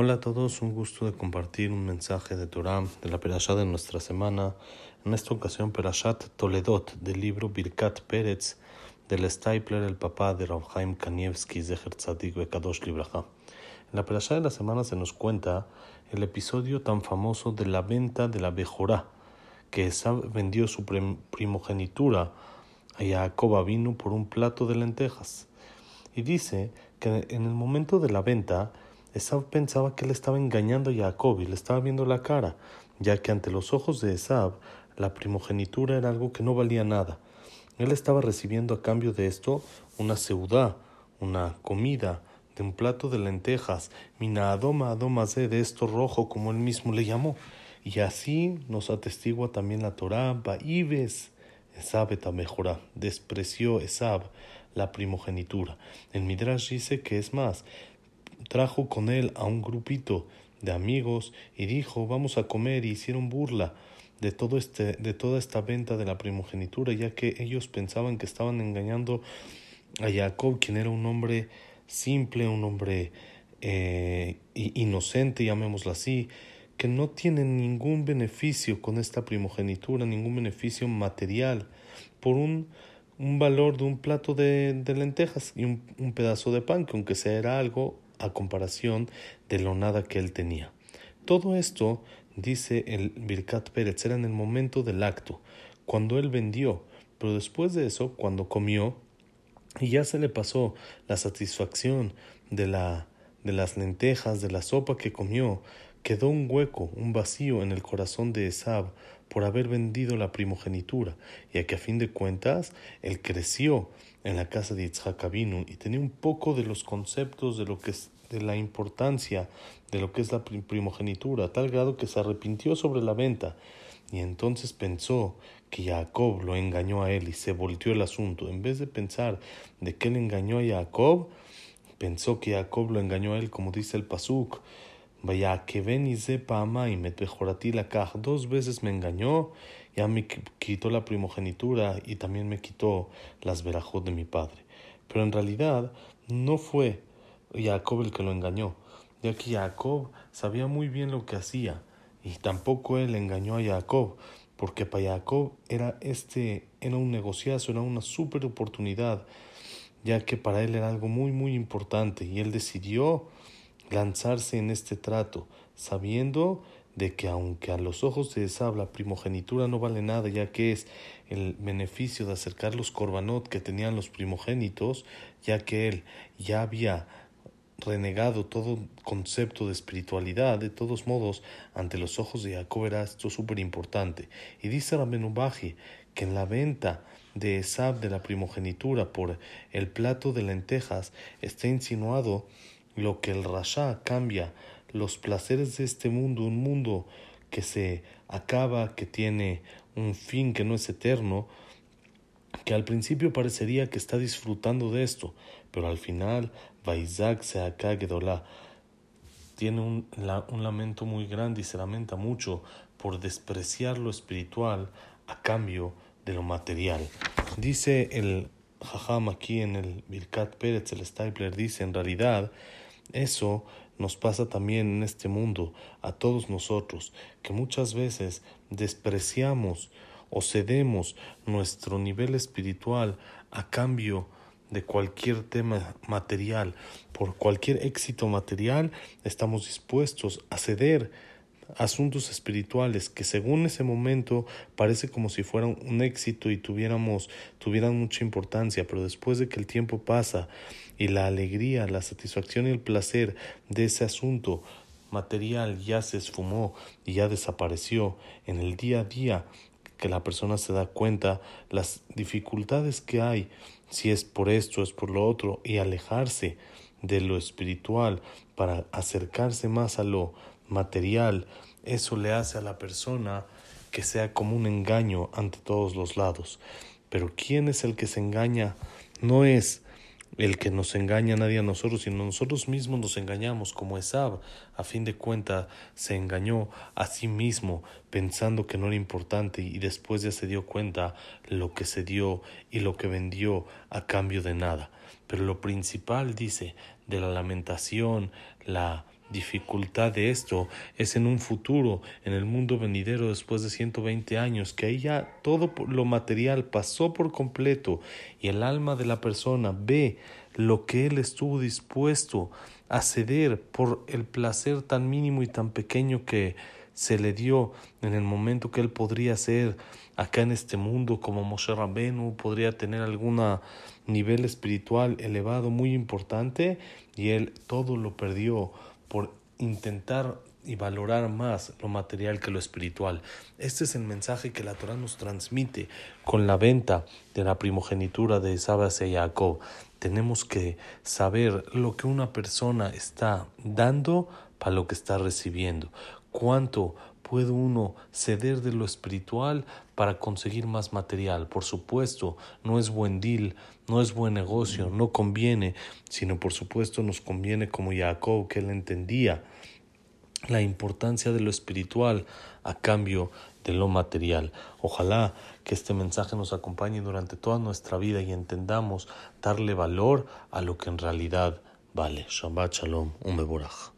Hola a todos, un gusto de compartir un mensaje de Torah de la Perashá de nuestra semana. En esta ocasión, Perashat Toledot del libro Birkat Pérez del Stapler, el papá de Rav Kanievski, Zeher Tzadik Bekadosh Libraja. En la Perashá de la semana se nos cuenta el episodio tan famoso de la venta de la Bejorá, que Esab vendió su primogenitura a Jacob vino por un plato de lentejas. Y dice que en el momento de la venta, Esab pensaba que él estaba engañando a Jacob y le estaba viendo la cara, ya que ante los ojos de Esab la primogenitura era algo que no valía nada. Él estaba recibiendo a cambio de esto una seudá, una comida, de un plato de lentejas, mina adoma de esto rojo como él mismo le llamó. Y así nos atestigua también la Torah, Baibes, Esab mejora, despreció Esab la primogenitura. El Midrash dice que es más, trajo con él a un grupito de amigos y dijo vamos a comer y hicieron burla de todo este de toda esta venta de la primogenitura ya que ellos pensaban que estaban engañando a Jacob quien era un hombre simple un hombre eh, inocente llamémoslo así que no tiene ningún beneficio con esta primogenitura ningún beneficio material por un un valor de un plato de, lentejas y un, un pedazo de pan que aunque sea era algo a comparación de lo nada que él tenía. Todo esto, dice el Birkat Pérez, era en el momento del acto, cuando él vendió, pero después de eso, cuando comió, y ya se le pasó la satisfacción de, la, de las lentejas, de la sopa que comió, quedó un hueco, un vacío en el corazón de Esab por haber vendido la primogenitura, ya que a fin de cuentas él creció en la casa de Yitzhak y tenía un poco de los conceptos de lo que es de la importancia de lo que es la primogenitura, a tal grado que se arrepintió sobre la venta y entonces pensó que Jacob lo engañó a él y se volteó el asunto. En vez de pensar de que él engañó a Jacob, pensó que Jacob lo engañó a él, como dice el Pasuk. Vaya que y sepa y me la caja. Dos veces me engañó, ya me quitó la primogenitura y también me quitó las verajot de mi padre. Pero en realidad no fue Jacob el que lo engañó, ya que Jacob sabía muy bien lo que hacía y tampoco él engañó a Jacob, porque para Jacob era este era un negociazo, era una super oportunidad, ya que para él era algo muy muy importante y él decidió lanzarse en este trato, sabiendo de que aunque a los ojos de Esab la primogenitura no vale nada, ya que es el beneficio de acercar los corbanot que tenían los primogénitos, ya que él ya había renegado todo concepto de espiritualidad, de todos modos, ante los ojos de Jacob era esto súper importante. Y dice Ramenubaji que en la venta de Esab de la primogenitura por el plato de lentejas está insinuado lo que el Rasha cambia, los placeres de este mundo, un mundo que se acaba, que tiene un fin que no es eterno, que al principio parecería que está disfrutando de esto, pero al final Vaizak se Gedolá tiene un, un lamento muy grande y se lamenta mucho por despreciar lo espiritual a cambio de lo material. Dice el Jajam aquí en el Birkat Pérez, el Stapler, dice en realidad eso nos pasa también en este mundo, a todos nosotros, que muchas veces despreciamos o cedemos nuestro nivel espiritual a cambio de cualquier tema material, por cualquier éxito material, estamos dispuestos a ceder asuntos espirituales que según ese momento parece como si fueran un éxito y tuviéramos tuvieran mucha importancia, pero después de que el tiempo pasa y la alegría, la satisfacción y el placer de ese asunto material ya se esfumó y ya desapareció en el día a día que la persona se da cuenta las dificultades que hay si es por esto, es por lo otro y alejarse de lo espiritual para acercarse más a lo material, eso le hace a la persona que sea como un engaño ante todos los lados. Pero ¿quién es el que se engaña? No es el que nos engaña nadie a nosotros, sino nosotros mismos nos engañamos, como Esab, a fin de cuentas, se engañó a sí mismo pensando que no era importante y después ya se dio cuenta lo que se dio y lo que vendió a cambio de nada. Pero lo principal, dice, de la lamentación, la dificultad de esto es en un futuro, en el mundo venidero después de 120 años, que ahí ya todo lo material pasó por completo y el alma de la persona ve lo que él estuvo dispuesto a ceder por el placer tan mínimo y tan pequeño que se le dio en el momento que él podría ser acá en este mundo como Moshe Rabbenu, podría tener algún nivel espiritual elevado muy importante y él todo lo perdió por intentar y valorar más lo material que lo espiritual. Este es el mensaje que la Torah nos transmite con la venta de la primogenitura de Esabas y Jacob. Tenemos que saber lo que una persona está dando para lo que está recibiendo. Cuánto puede uno ceder de lo espiritual para conseguir más material. Por supuesto, no es buen deal, no es buen negocio, no conviene, sino por supuesto nos conviene como Jacob, que él entendía la importancia de lo espiritual a cambio de lo material. Ojalá que este mensaje nos acompañe durante toda nuestra vida y entendamos darle valor a lo que en realidad vale. Shabbat Shalom, un.